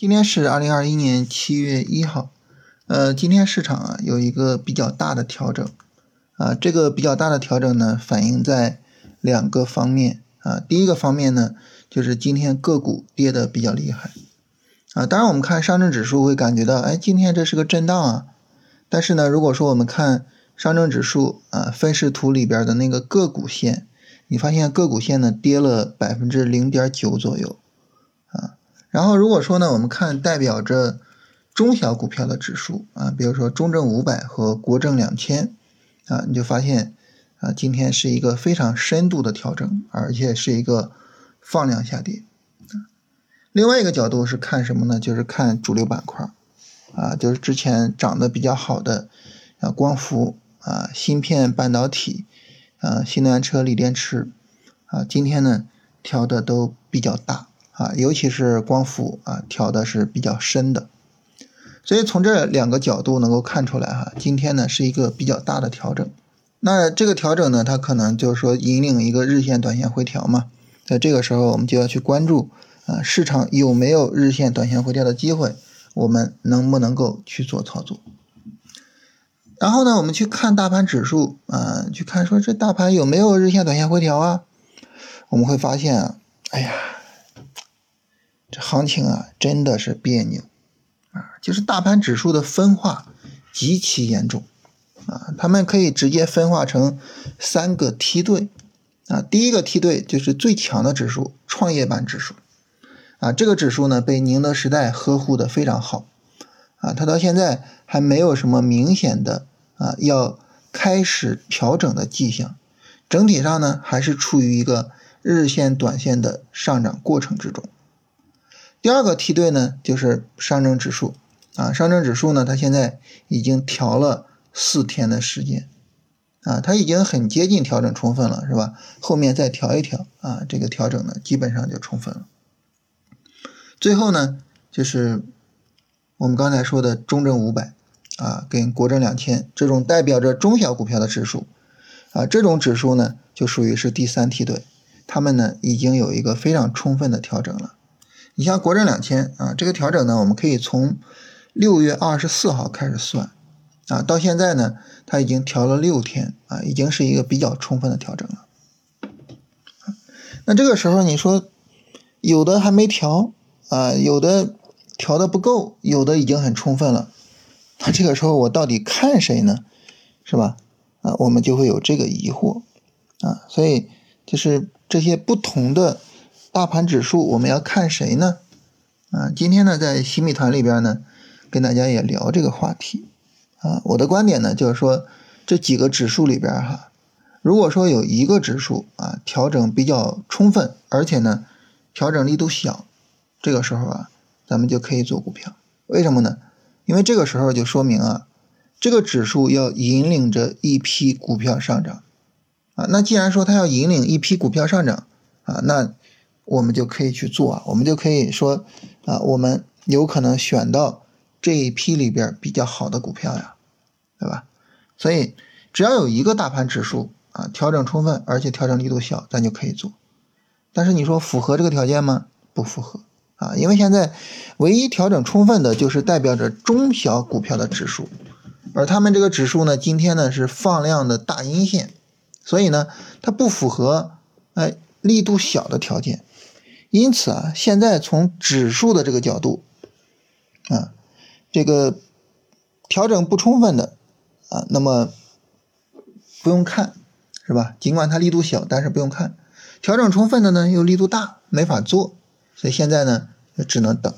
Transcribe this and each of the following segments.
今天是二零二一年七月一号，呃，今天市场啊有一个比较大的调整，啊，这个比较大的调整呢反映在两个方面。啊，第一个方面呢就是今天个股跌的比较厉害，啊，当然我们看上证指数会感觉到，哎，今天这是个震荡啊，但是呢，如果说我们看上证指数啊分时图里边的那个个股线，你发现个股线呢跌了百分之零点九左右。然后如果说呢，我们看代表着中小股票的指数啊，比如说中证五百和国证两千啊，你就发现啊，今天是一个非常深度的调整，而且是一个放量下跌。另外一个角度是看什么呢？就是看主流板块啊，就是之前涨得比较好的啊，光伏啊，芯片半导体啊，新能源车锂电池啊，今天呢调的都比较大。啊，尤其是光伏啊，调的是比较深的，所以从这两个角度能够看出来哈，今天呢是一个比较大的调整。那这个调整呢，它可能就是说引领一个日线、短线回调嘛。在这个时候，我们就要去关注啊，市场有没有日线、短线回调的机会，我们能不能够去做操作？然后呢，我们去看大盘指数啊，去看说这大盘有没有日线、短线回调啊？我们会发现啊，哎呀。这行情啊，真的是别扭啊！就是大盘指数的分化极其严重啊，他们可以直接分化成三个梯队啊。第一个梯队就是最强的指数——创业板指数啊。这个指数呢，被宁德时代呵护的非常好啊，它到现在还没有什么明显的啊要开始调整的迹象，整体上呢，还是处于一个日线、短线的上涨过程之中。第二个梯队呢，就是上证指数啊，上证指数呢，它现在已经调了四天的时间啊，它已经很接近调整充分了，是吧？后面再调一调啊，这个调整呢，基本上就充分了。最后呢，就是我们刚才说的中证五百啊，跟国证两千这种代表着中小股票的指数啊，这种指数呢，就属于是第三梯队，他们呢，已经有一个非常充分的调整了。你像国证两千啊，这个调整呢，我们可以从六月二十四号开始算啊，到现在呢，它已经调了六天啊，已经是一个比较充分的调整了。那这个时候你说有的还没调啊，有的调的不够，有的已经很充分了，那这个时候我到底看谁呢？是吧？啊，我们就会有这个疑惑啊，所以就是这些不同的。大盘指数我们要看谁呢？啊，今天呢在新米团里边呢，跟大家也聊这个话题啊。我的观点呢就是说，这几个指数里边哈，如果说有一个指数啊调整比较充分，而且呢调整力度小，这个时候啊咱们就可以做股票。为什么呢？因为这个时候就说明啊，这个指数要引领着一批股票上涨啊。那既然说它要引领一批股票上涨啊，那我们就可以去做啊，我们就可以说啊，我们有可能选到这一批里边比较好的股票呀，对吧？所以只要有一个大盘指数啊调整充分，而且调整力度小，咱就可以做。但是你说符合这个条件吗？不符合啊，因为现在唯一调整充分的就是代表着中小股票的指数，而他们这个指数呢，今天呢是放量的大阴线，所以呢它不符合哎力度小的条件。因此啊，现在从指数的这个角度，啊，这个调整不充分的啊，那么不用看，是吧？尽管它力度小，但是不用看。调整充分的呢，又力度大，没法做。所以现在呢，就只能等，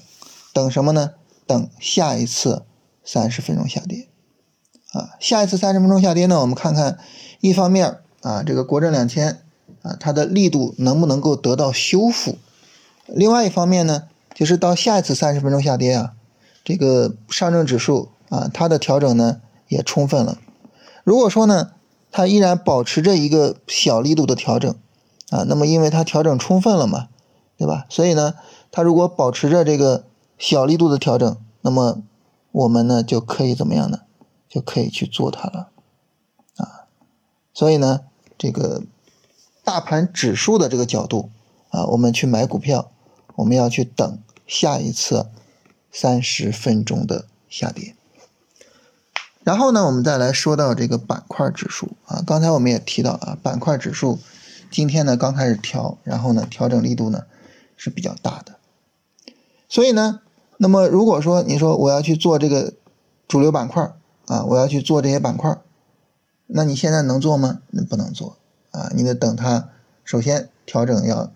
等什么呢？等下一次三十分钟下跌。啊，下一次三十分钟下跌呢，我们看看，一方面啊，这个国证两千啊，它的力度能不能够得到修复？另外一方面呢，就是到下一次三十分钟下跌啊，这个上证指数啊，它的调整呢也充分了。如果说呢，它依然保持着一个小力度的调整啊，那么因为它调整充分了嘛，对吧？所以呢，它如果保持着这个小力度的调整，那么我们呢就可以怎么样呢？就可以去做它了啊。所以呢，这个大盘指数的这个角度啊，我们去买股票。我们要去等下一次三十分钟的下跌。然后呢，我们再来说到这个板块指数啊，刚才我们也提到啊，板块指数今天呢刚开始调，然后呢调整力度呢是比较大的。所以呢，那么如果说你说我要去做这个主流板块啊，我要去做这些板块，那你现在能做吗？那不能做啊，你得等它首先调整要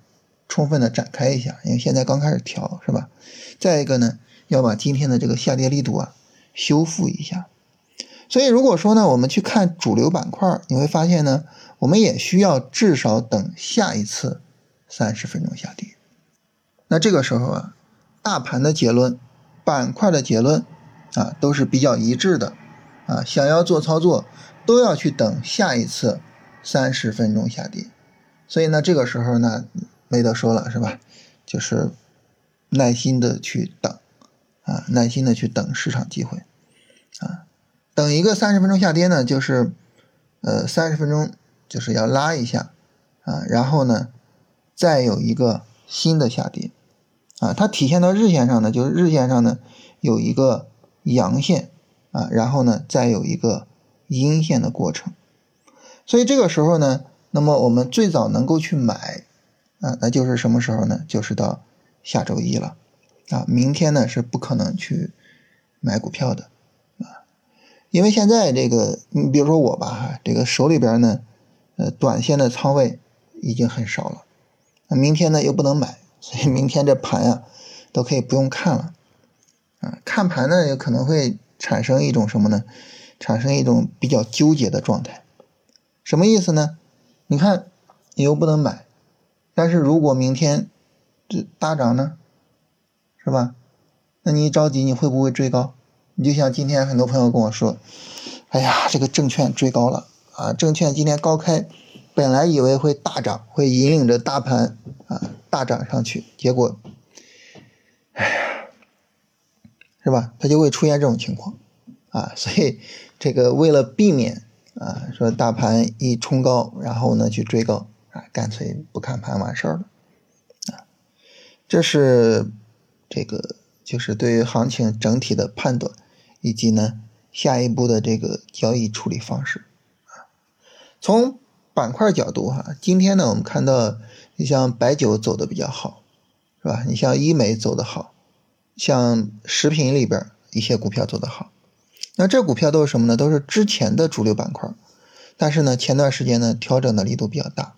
充分的展开一下，因为现在刚开始调是吧？再一个呢，要把今天的这个下跌力度啊修复一下。所以，如果说呢，我们去看主流板块，你会发现呢，我们也需要至少等下一次三十分钟下跌。那这个时候啊，大盘的结论、板块的结论啊，都是比较一致的啊。想要做操作，都要去等下一次三十分钟下跌。所以呢，这个时候呢，没得说了，是吧？就是耐心的去等啊，耐心的去等市场机会啊。等一个三十分钟下跌呢，就是，呃，三十分钟就是要拉一下，啊，然后呢，再有一个新的下跌，啊，它体现到日线上呢，就是日线上呢有一个阳线，啊，然后呢再有一个阴线的过程，所以这个时候呢，那么我们最早能够去买，啊，那就是什么时候呢？就是到下周一了，啊，明天呢是不可能去买股票的。啊因为现在这个，你比如说我吧，这个手里边呢，呃，短线的仓位已经很少了，那明天呢又不能买，所以明天这盘呀，都可以不用看了，啊，看盘呢有可能会产生一种什么呢？产生一种比较纠结的状态，什么意思呢？你看你又不能买，但是如果明天这大涨呢，是吧？那你一着急，你会不会追高？你就像今天很多朋友跟我说：“哎呀，这个证券追高了啊！证券今天高开，本来以为会大涨，会引领着大盘啊大涨上去，结果，哎呀，是吧？它就会出现这种情况啊！所以这个为了避免啊，说大盘一冲高，然后呢去追高啊，干脆不看盘完事儿了啊！这是这个就是对于行情整体的判断。”以及呢，下一步的这个交易处理方式啊，从板块角度哈，今天呢我们看到，你像白酒走的比较好，是吧？你像医美走的好，像食品里边一些股票走的好，那这股票都是什么呢？都是之前的主流板块，但是呢前段时间呢调整的力度比较大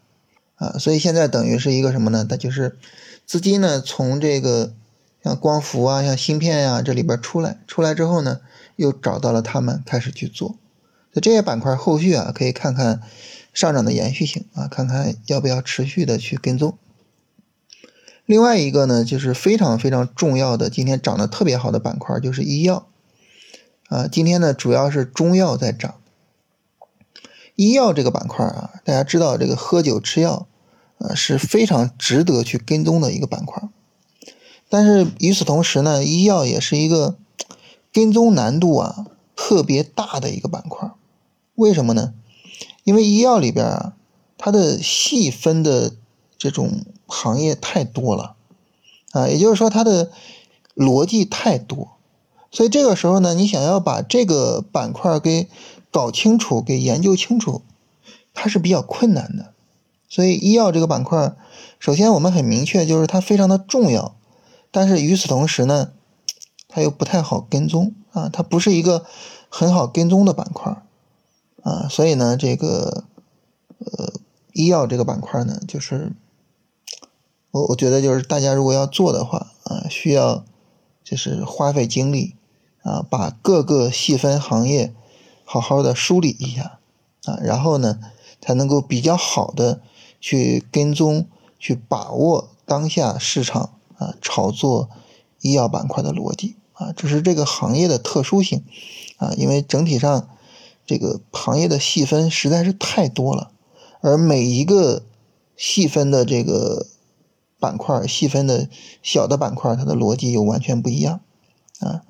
啊，所以现在等于是一个什么呢？它就是资金呢从这个像光伏啊、像芯片呀这里边出来，出来之后呢。又找到了他们开始去做，所以这些板块后续啊，可以看看上涨的延续性啊，看看要不要持续的去跟踪。另外一个呢，就是非常非常重要的，今天涨得特别好的板块就是医药啊，今天呢主要是中药在涨。医药这个板块啊，大家知道这个喝酒吃药啊是非常值得去跟踪的一个板块，但是与此同时呢，医药也是一个。跟踪难度啊特别大的一个板块，为什么呢？因为医药里边啊，它的细分的这种行业太多了啊，也就是说它的逻辑太多，所以这个时候呢，你想要把这个板块给搞清楚、给研究清楚，它是比较困难的。所以医药这个板块，首先我们很明确，就是它非常的重要，但是与此同时呢。它又不太好跟踪啊，它不是一个很好跟踪的板块啊，所以呢，这个呃医药这个板块呢，就是我我觉得就是大家如果要做的话啊，需要就是花费精力啊，把各个细分行业好好的梳理一下啊，然后呢，才能够比较好的去跟踪、去把握当下市场啊炒作医药板块的逻辑。啊，这是这个行业的特殊性，啊，因为整体上这个行业的细分实在是太多了，而每一个细分的这个板块、细分的小的板块，它的逻辑又完全不一样，啊，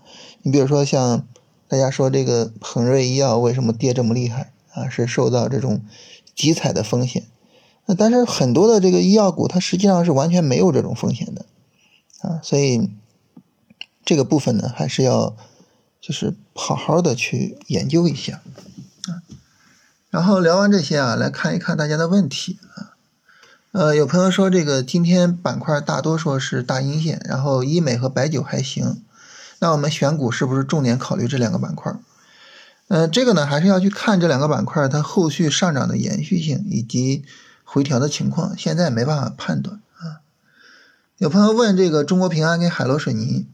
你比如说像大家说这个恒瑞医药为什么跌这么厉害啊？是受到这种集采的风险，那但是很多的这个医药股它实际上是完全没有这种风险的，啊，所以。这个部分呢，还是要就是好好的去研究一下啊。然后聊完这些啊，来看一看大家的问题啊。呃，有朋友说这个今天板块大多数是大阴线，然后医美和白酒还行，那我们选股是不是重点考虑这两个板块？呃，这个呢还是要去看这两个板块它后续上涨的延续性以及回调的情况，现在没办法判断啊。有朋友问这个中国平安跟海螺水泥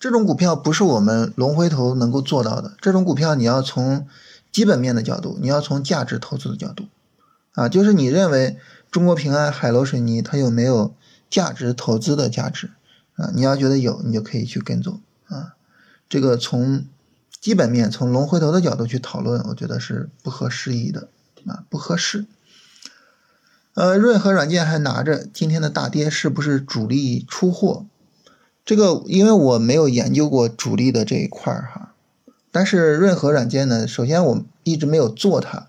这种股票不是我们龙回头能够做到的，这种股票你要从基本面的角度，你要从价值投资的角度啊，就是你认为中国平安、海螺水泥它有没有价值投资的价值啊？你要觉得有，你就可以去跟踪啊。这个从。基本面从龙回头的角度去讨论，我觉得是不合时宜的啊，不合适。呃，润和软件还拿着，今天的大跌是不是主力出货？这个因为我没有研究过主力的这一块儿哈。但是润和软件呢，首先我一直没有做它，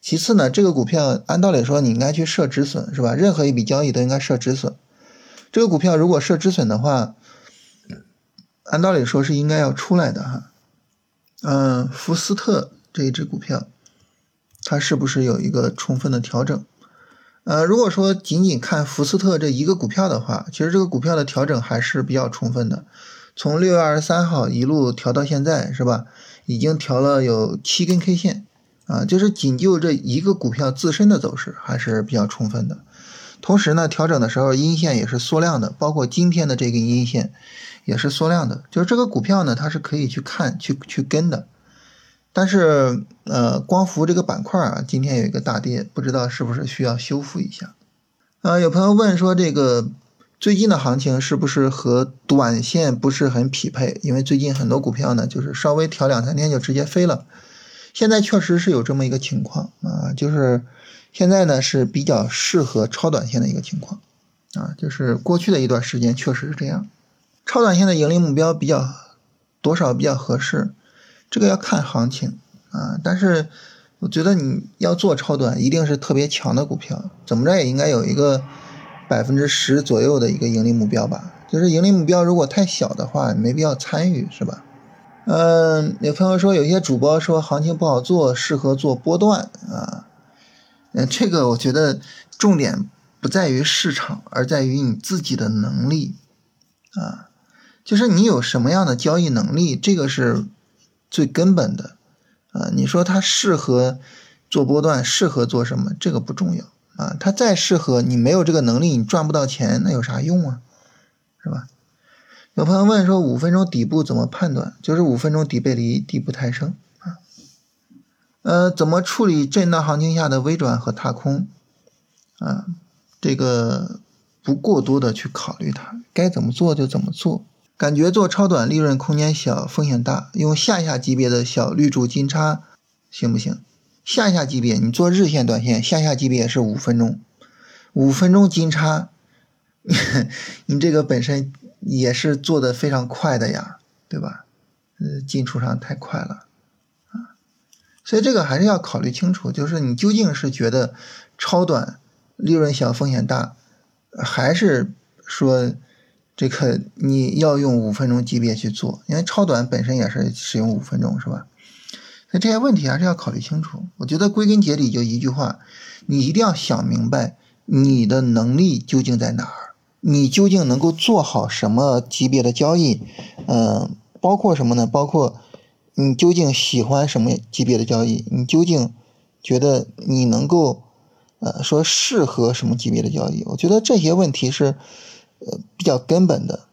其次呢，这个股票按道理说你应该去设止损是吧？任何一笔交易都应该设止损。这个股票如果设止损的话，按道理说是应该要出来的哈。嗯，福斯特这一只股票，它是不是有一个充分的调整？呃，如果说仅仅看福斯特这一个股票的话，其实这个股票的调整还是比较充分的。从六月二十三号一路调到现在，是吧？已经调了有七根 K 线啊，就是仅就这一个股票自身的走势还是比较充分的。同时呢，调整的时候阴线也是缩量的，包括今天的这根阴线。也是缩量的，就是这个股票呢，它是可以去看、去去跟的。但是，呃，光伏这个板块啊，今天有一个大跌，不知道是不是需要修复一下。呃，有朋友问说，这个最近的行情是不是和短线不是很匹配？因为最近很多股票呢，就是稍微调两三天就直接飞了。现在确实是有这么一个情况啊，就是现在呢是比较适合超短线的一个情况啊，就是过去的一段时间确实是这样。超短线的盈利目标比较多少比较合适，这个要看行情啊。但是我觉得你要做超短，一定是特别强的股票，怎么着也应该有一个百分之十左右的一个盈利目标吧。就是盈利目标如果太小的话，没必要参与，是吧？嗯，有朋友说有些主播说行情不好做，适合做波段啊。嗯，这个我觉得重点不在于市场，而在于你自己的能力啊。就是你有什么样的交易能力，这个是最根本的，啊，你说它适合做波段，适合做什么，这个不重要啊，它再适合你没有这个能力，你赚不到钱，那有啥用啊，是吧？有朋友问说五分钟底部怎么判断？就是五分钟底背离，底部抬升，呃，怎么处理震荡行情下的微转和踏空啊？这个不过多的去考虑它，该怎么做就怎么做。感觉做超短利润空间小，风险大，用下下级别的小绿柱金叉行不行？下下级别你做日线、短线，下下级别是五分钟，五分钟金叉，你这个本身也是做的非常快的呀，对吧？呃，进出上太快了，所以这个还是要考虑清楚，就是你究竟是觉得超短利润小、风险大，还是说？这个你要用五分钟级别去做，因为超短本身也是使用五分钟，是吧？所以这些问题还是要考虑清楚。我觉得归根结底就一句话，你一定要想明白你的能力究竟在哪儿，你究竟能够做好什么级别的交易？嗯，包括什么呢？包括你究竟喜欢什么级别的交易？你究竟觉得你能够呃说适合什么级别的交易？我觉得这些问题是。呃，比较根本的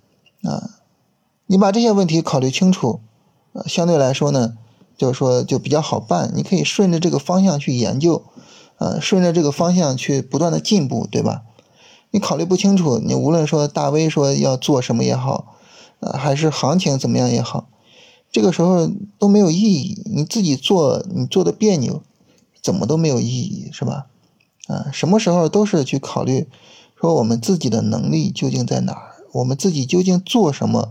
啊，你把这些问题考虑清楚，呃，相对来说呢，就是说就比较好办。你可以顺着这个方向去研究，呃，顺着这个方向去不断的进步，对吧？你考虑不清楚，你无论说大 V 说要做什么也好，呃，还是行情怎么样也好，这个时候都没有意义。你自己做，你做的别扭，怎么都没有意义，是吧？啊，什么时候都是去考虑。说我们自己的能力究竟在哪儿？我们自己究竟做什么？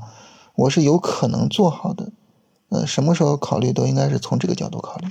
我是有可能做好的。呃，什么时候考虑都应该是从这个角度考虑。